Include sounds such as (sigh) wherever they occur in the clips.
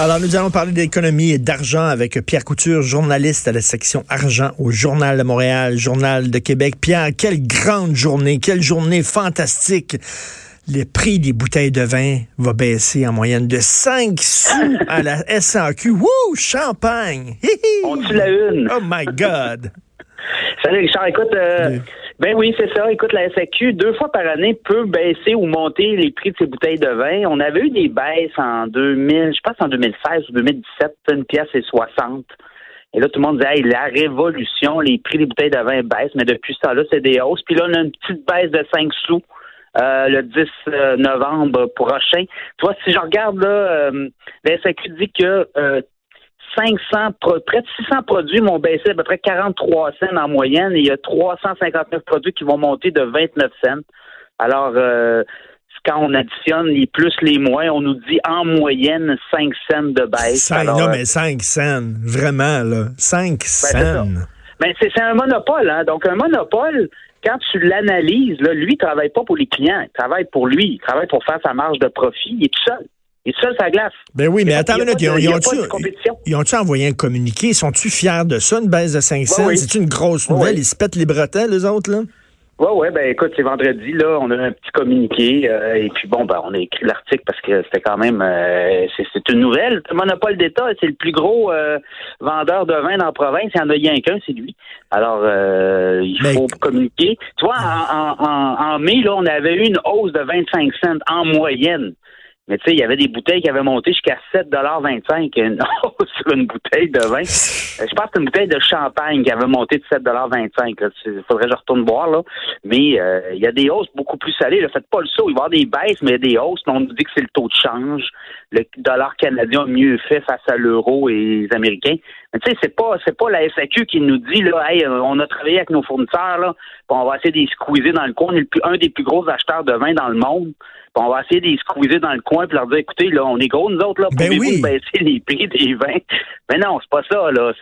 Alors, nous allons parler d'économie et d'argent avec Pierre Couture, journaliste à la section argent au Journal de Montréal, Journal de Québec. Pierre, quelle grande journée, quelle journée fantastique. Le prix des bouteilles de vin va baisser en moyenne de 5 sous à la SAQ. Wouh, champagne! On tue la une. Oh my God! (laughs) Salut Richard, écoute, euh, ben oui, c'est ça. Écoute, la SAQ, deux fois par année, peut baisser ou monter les prix de ses bouteilles de vin. On avait eu des baisses en 2000, je pense en 2016 ou 2017, une pièce et 60. Et là, tout le monde disait, hey, la révolution, les prix des bouteilles de vin baissent, mais depuis ce temps-là, c'est des hausses. Puis là, on a une petite baisse de 5 sous. Euh, le 10 euh, novembre prochain. Tu vois, si je regarde là, euh, la SAQ dit que 500, près de 600 produits m'ont baissé à peu près 43 cents en moyenne et il y a 359 produits qui vont monter de 29 cents. Alors, euh, quand on additionne les plus, les moins, on nous dit en moyenne 5 cents de baisse. non, euh, mais 5 cents, vraiment, là. 5 ben, cents. Mais c'est un monopole, hein. Donc, un monopole, quand tu l'analyses, lui, il travaille pas pour les clients, il travaille pour lui, il travaille pour faire sa marge de profit, il est tout seul. Il est seul sa glace. Ben oui, mais attends une minute, ils ont-tu envoyé un communiqué? Sont-tu fiers de ça, une baisse de 5 cents? C'est une grosse nouvelle? Ils se pètent les bretelles, les autres, là? Oui, oui, ben écoute, c'est vendredi, là, on a un petit communiqué, euh, et puis bon, ben on a écrit l'article parce que c'était quand même, euh, c'est une nouvelle. Le monopole d'État, c'est le plus gros euh, vendeur de vin dans la province. Il n'y en a rien qu'un, c'est lui. Alors, il faut communiquer. Tu vois, en, en, en, mai, là, on avait eu une hausse de 25 cents en moyenne. Mais tu sais, il y avait des bouteilles qui avaient monté jusqu'à 7,25 (laughs) sur une bouteille de vin. Euh, je pense que c'est une bouteille de champagne qui avait monté de 7,25 Il faudrait que je retourne boire, là. Mais euh, il y a des hausses beaucoup plus salées. Ne Faites pas le saut. Il va y avoir des baisses, mais il y a des hausses. On nous dit que c'est le taux de change. Le dollar canadien a mieux fait face à l'euro et les Américains. Mais tu sais, c'est pas c'est pas la SAQ qui nous dit là, hey, euh, on a travaillé avec nos fournisseurs, là, on va essayer de les squeezer dans le coin. On est un des plus gros acheteurs de vin dans le monde on va essayer de les squeezer dans le coin et leur dire écoutez, là, on est gros, nous autres, là, ben pouvez-vous baisser les prix des vins? Mais non, c'est pas ça, là.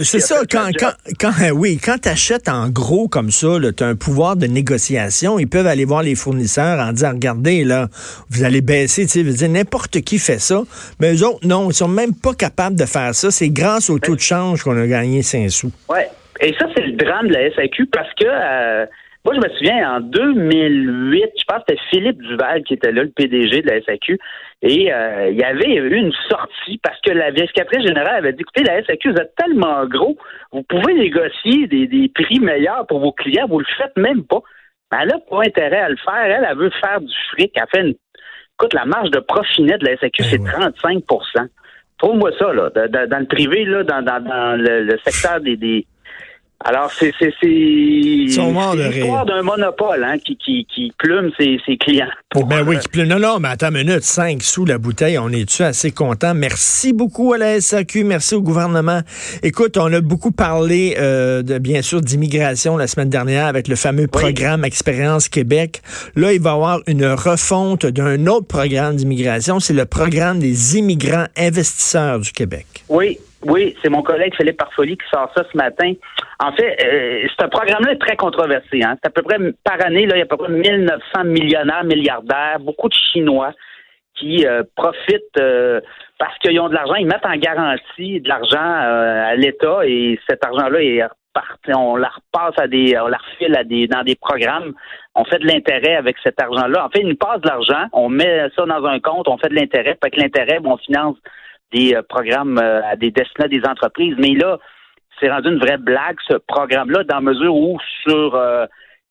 C'est ça, quand, quand, quand, oui, quand tu achètes en gros comme ça, tu as un pouvoir de négociation, ils peuvent aller voir les fournisseurs en disant regardez, là, vous allez baisser, tu sais, n'importe qui fait ça. Mais eux autres, non, ils sont même pas capables de faire ça. C'est grâce au taux de change qu'on a gagné 5 sous. Oui. Et ça, c'est le drame de la SAQ parce que euh, moi, je me souviens, en 2008, je pense que c'était Philippe Duval qui était là, le PDG de la SAQ, et euh, il y avait eu une sortie parce que la vérificatrice générale avait dit, écoutez, la SAQ, vous êtes tellement gros, vous pouvez négocier des, prix meilleurs pour vos clients, vous le faites même pas. Mais elle n'a pas intérêt à le faire. Elle, elle veut faire du fric. Elle fait une... Écoute, la marge de profit net de la SAQ, ben c'est 35% Trouve-moi ça, là, dans, le privé, là, dans, le, secteur des alors, c'est c'est l'histoire d'un monopole hein, qui, qui, qui plume ses, ses clients. ben oui, qui plume. Non, non, mais attends une minute, 5 sous la bouteille, on est-tu assez content? Merci beaucoup à la SAQ, merci au gouvernement. Écoute, on a beaucoup parlé, euh, de, bien sûr, d'immigration la semaine dernière avec le fameux programme Expérience Québec. Là, il va y avoir une refonte d'un autre programme d'immigration, c'est le programme des immigrants investisseurs du Québec. Oui, oui, c'est mon collègue Philippe Parfoli qui sort ça ce matin. En fait, euh, ce programme-là très controversé. Hein. C'est à peu près, par année, là, il y a à peu près 1900 millionnaires, milliardaires, beaucoup de Chinois qui euh, profitent euh, parce qu'ils ont de l'argent, ils mettent en garantie de l'argent à l'État et cet argent-là on la repasse à des, on la refile à des, dans des programmes. On fait de l'intérêt avec cet argent-là. En fait, ils nous passent de l'argent, on met ça dans un compte, on fait de l'intérêt, avec l'intérêt, on finance des euh, programmes euh, à des destinats des entreprises. Mais là, c'est rendu une vraie blague, ce programme-là, dans la mesure où sur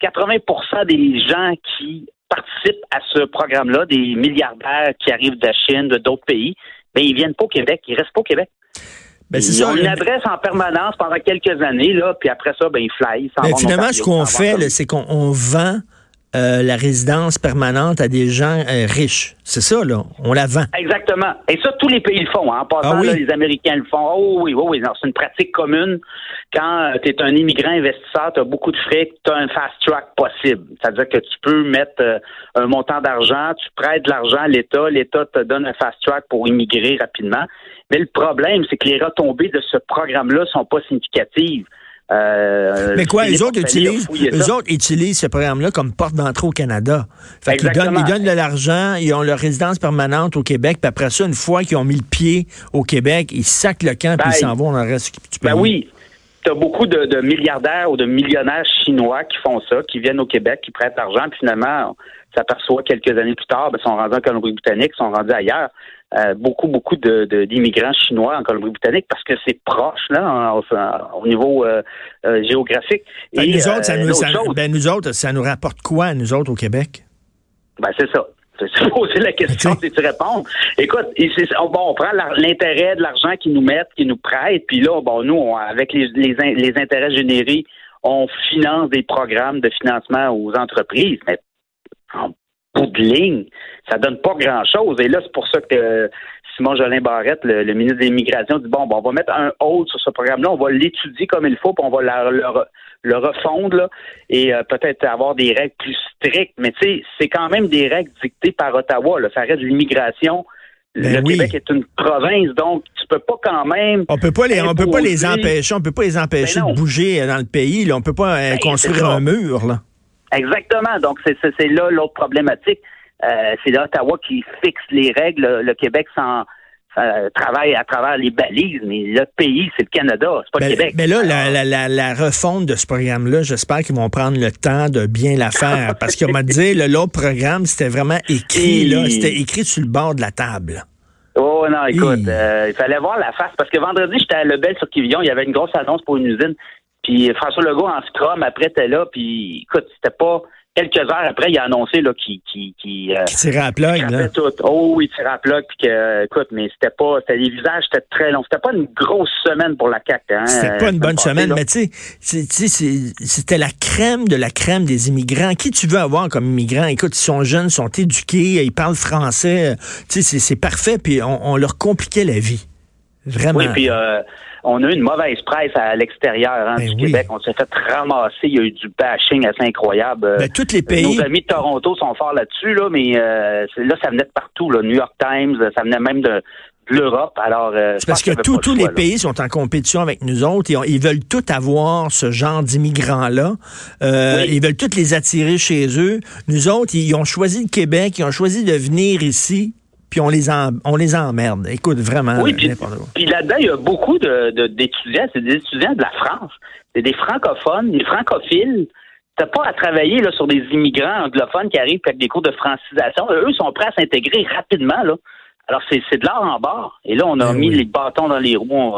80% euh, des gens qui participent à ce programme-là, des milliardaires qui arrivent de Chine, de d'autres pays, ben, ils viennent pas au Québec, ils restent pas au Québec. Ben, ils ont une adresse en permanence pendant quelques années, là, puis après ça, ben, ils flyent. Ben, finalement, ce qu'on fait, c'est qu'on vend euh, la résidence permanente à des gens euh, riches. C'est ça, là. On la vend. Exactement. Et ça, tous les pays le font. Hein. En passant, ah les Américains le font. Oh oui, oui, oui. C'est une pratique commune. Quand euh, tu es un immigrant investisseur, tu as beaucoup de frais, tu as un fast track possible. C'est-à-dire que tu peux mettre un montant d'argent, tu prêtes de l'argent à l'État, l'État te donne un fast track pour immigrer rapidement. Mais le problème, c'est que les retombées de ce programme-là sont pas significatives. Mais quoi, les autres utilisent, eux autres utilisent ce programme-là comme porte d'entrée au Canada. Fait qu'ils donnent, ils donnent de l'argent, ils ont leur résidence permanente au Québec, puis après ça, une fois qu'ils ont mis le pied au Québec, ils sacent le camp, puis ils ben, s'en vont dans le reste du pays. Ben oui, tu as beaucoup de, milliardaires ou de millionnaires chinois qui font ça, qui viennent au Québec, qui prêtent l'argent, puis finalement, on s'aperçoit quelques années plus tard, ben, ils sont rendus en Colombie-Britannique, ils sont rendus ailleurs. Euh, beaucoup, beaucoup d'immigrants chinois en Colombie-Britannique parce que c'est proche là au niveau euh, euh, géographique. Ben, Et, nous, autres, ça nous, ben, nous autres, ça nous rapporte quoi, nous autres, au Québec? Ben, c'est ça. C'est (laughs) poser la question, c'est tu réponds. Écoute, on, bon, on prend l'intérêt de l'argent qu'ils nous mettent, qu'ils nous prêtent, puis là, bon, nous, avec les, les, intérêts générés, on finance des programmes de financement aux entreprises, mais en bout de ligne, ça donne pas grand-chose. Et là, c'est pour ça que Simon Jolin Barrette, le, ministre de l'Immigration, dit bon, on va mettre un hold sur ce programme-là, on va l'étudier comme il faut, puis on va le, refondre et euh, peut-être avoir des règles plus strictes. Mais tu sais, c'est quand même des règles dictées par Ottawa. Ça reste de l'immigration. Ben le Québec est une province, donc tu peux pas quand même. On peut pas les, on peut pas les empêcher, on peut pas les empêcher ben de bouger dans le pays. Là. On peut pas euh, ben, construire un mur. Là. Exactement. Donc c'est là l'autre problématique. Euh, c'est l'Ottawa qui fixe les règles. Le Québec s'en euh, travaille à travers les balises, mais le pays, c'est le Canada, c'est pas le Québec. Mais là, la, refonte de ce programme-là, j'espère qu'ils vont prendre le temps de bien la faire. (laughs) parce qu'on m'a dit, l'autre programme, c'était vraiment écrit, là, c'était écrit sur le bord de la table. Oh non, écoute, euh, il fallait voir la face. Parce que vendredi, j'étais à Lebel sur Quivillon, il y avait une grosse annonce pour une usine. Puis François Legault en scrum, après, était là, puis écoute, c'était pas quelques heures après, il a annoncé là qu'il qui qui, euh, tirait à plug, là. Tout. Oh, il tirait à plug puis que écoute, mais c'était pas c'était les visages c'était très long. C'était pas une grosse semaine pour la CAC hein. C'était pas une bonne semaine, mais tu sais, c'était la crème de la crème des immigrants. Qui tu veux avoir comme immigrant Écoute, ils sont jeunes, ils sont éduqués, ils parlent français, tu sais c'est parfait puis on, on, leur compliquait la vie. Vraiment. Oui, puis euh, on a eu une mauvaise presse à l'extérieur hein, ben du Québec. On s'est fait ramasser. Il y a eu du bashing assez incroyable. Ben, tous les pays. Nos amis de Toronto sont forts là-dessus, là, mais euh, là, ça venait de partout. Là. New York Times, ça venait même de, l'Europe. Alors, euh, parce que tous les pays sont en compétition avec nous autres. Et ils veulent tous avoir ce genre d'immigrants-là. Euh, ils veulent tous les attirer chez eux. Nous autres, ils ont choisi le Québec, ils ont choisi de venir ici puis on les on les emmerde. Écoute, vraiment. Oui, puis, là-dedans, il y a beaucoup d'étudiants, c'est des étudiants de la France. C'est des francophones, des francophiles. T'as pas à travailler là, sur des immigrants anglophones qui arrivent avec des cours de francisation. Eux sont prêts à s'intégrer rapidement. Là. Alors, c'est de l'art en bas. Et là, on a ben mis les bâtons dans les roues.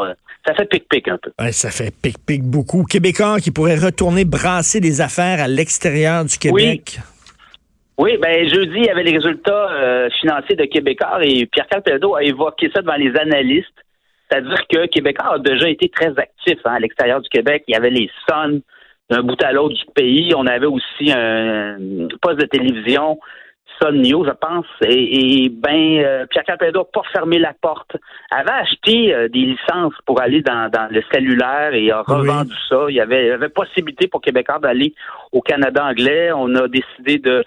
ça fait pic-pic un peu. ça fait pic-pic beaucoup. Québécois qui pourraient retourner brasser des affaires à l'extérieur du Québec. Oui, ben jeudi, il y avait les résultats euh, financiers de Québécois et Pierre-Carl a évoqué ça devant les analystes. C'est-à-dire que Québécois a déjà été très actif hein, à l'extérieur du Québec. Il y avait les Suns d'un bout à l'autre du pays. On avait aussi un poste de télévision, Sun News, je pense. Et, ben, euh, Pierre-Carl n'a pas fermé la porte. avait acheté euh, des licences pour aller dans, le cellulaire et a revendu ça. Il y, avait, il y avait possibilité pour Québécois d'aller au Canada anglais. On a décidé de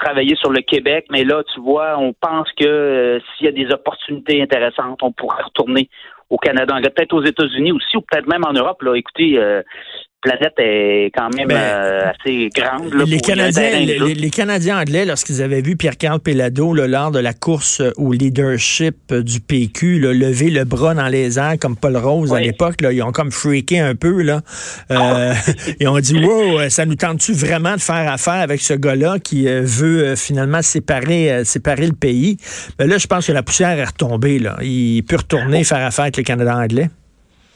travailler sur le Québec, mais là, tu vois, on pense que euh, s'il y a des opportunités intéressantes, on pourrait retourner au Canada, peut-être aux États-Unis aussi, ou peut-être même en Europe. Là, écoutez, euh, planète est quand même ben, euh, assez grande. les, Canadiens, les, Canadiens anglais, lorsqu'ils avaient vu Pierre-Carl Pellado lors de la course au leadership du PQ, lever le bras dans les airs comme Paul Rose à l'époque, ils ont comme freaké un peu. Là. Euh, (laughs) ils ont dit, wow, ça nous tente-tu vraiment de faire affaire avec ce gars-là qui euh, veut finalement séparer, séparer le pays? Mais ben là, je pense que la poussière est retombée. Là. Il peut retourner faire affaire avec le Canada anglais.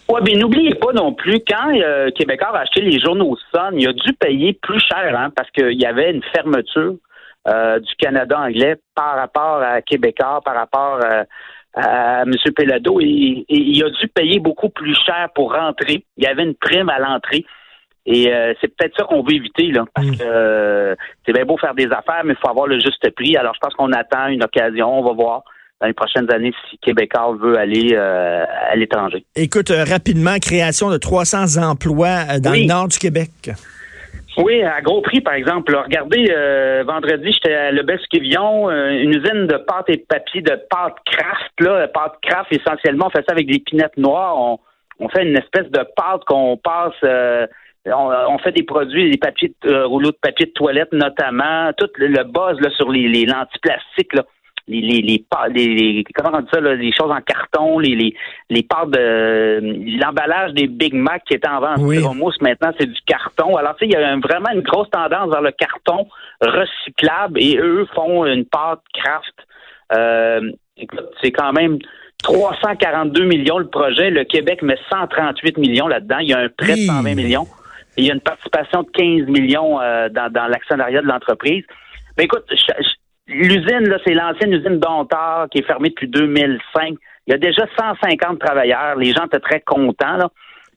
Oui, mais n'oubliez pas non plus, quand euh, Québécois a acheté les journaux Sun, il a dû payer plus cher hein, parce qu'il y avait une fermeture euh, du Canada anglais par rapport à Québécois, par rapport euh, à M. Pelado. Et, il a dû payer beaucoup plus cher pour rentrer. Il y avait une prime à l'entrée. Et euh, c'est peut-être ça qu'on veut éviter, là, parce mm. que c'est bien beau faire des affaires, mais il faut avoir le juste prix. Alors, je pense qu'on attend une occasion, on va voir dans les prochaines années si Québécois veut aller euh, à l'étranger. Écoute, euh, rapidement, création de 300 emplois euh, dans le nord du Québec. Oui, à gros prix, par exemple. regardez, vendredi, j'étais à Le Besquevion, une usine de pâte et papier, de pâte craft. Là, pâte craft, essentiellement, on fait ça avec des pinettes noires. On, on fait une espèce de pâte qu'on passe. Euh, on, fait des produits, des papiers, rouleaux de papier de toilette notamment, tout le, buzz là, sur les, les lentilles plastiques. Là les, les, les, comment on dit ça, les choses en carton, les, les, les pâtes de l'emballage des Big Mac qui étaient en vente oui. mousse, maintenant c'est du carton. Alors tu sais, il y a vraiment une grosse tendance vers le carton recyclable et eux font une pâte craft. Euh, c'est quand même 342 millions le projet. Le Québec met 138 millions là-dedans. Il y a un prêt de 120 millions. il y a une participation de 15 millions euh, dans, dans l'actionnariat de l'entreprise. Mais écoute, L'usine, là, c'est l'ancienne usine d'Ontard qui est fermée depuis 2005. Il y a déjà 150 travailleurs. Les gens étaient très contents. Là.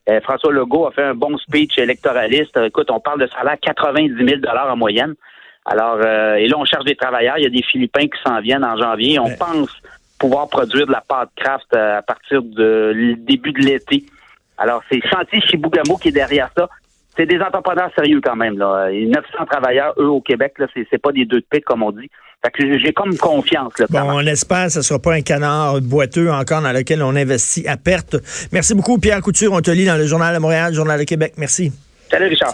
Euh, François Legault a fait un bon speech électoraliste. Écoute, on parle de salaire 90 000 en moyenne. Alors, euh, et là, on cherche des travailleurs. Il y a des Philippins qui s'en viennent en janvier. On pense pouvoir produire de la pâte craft euh, à partir du début de l'été. Alors, c'est Chantier Chibougamau qui est derrière ça c'est des entrepreneurs sérieux quand même. Là. 900 travailleurs, eux, au Québec, là, c'est, c'est pas des deux de pique, comme on dit. Fait que j'ai comme confiance. Là, bon, on espère que ce ne sera pas un canard boiteux encore dans lequel on investit à perte. Merci beaucoup, Pierre Couture. On te lit dans le Journal de Montréal, Journal de Québec. Merci. Salut, Richard.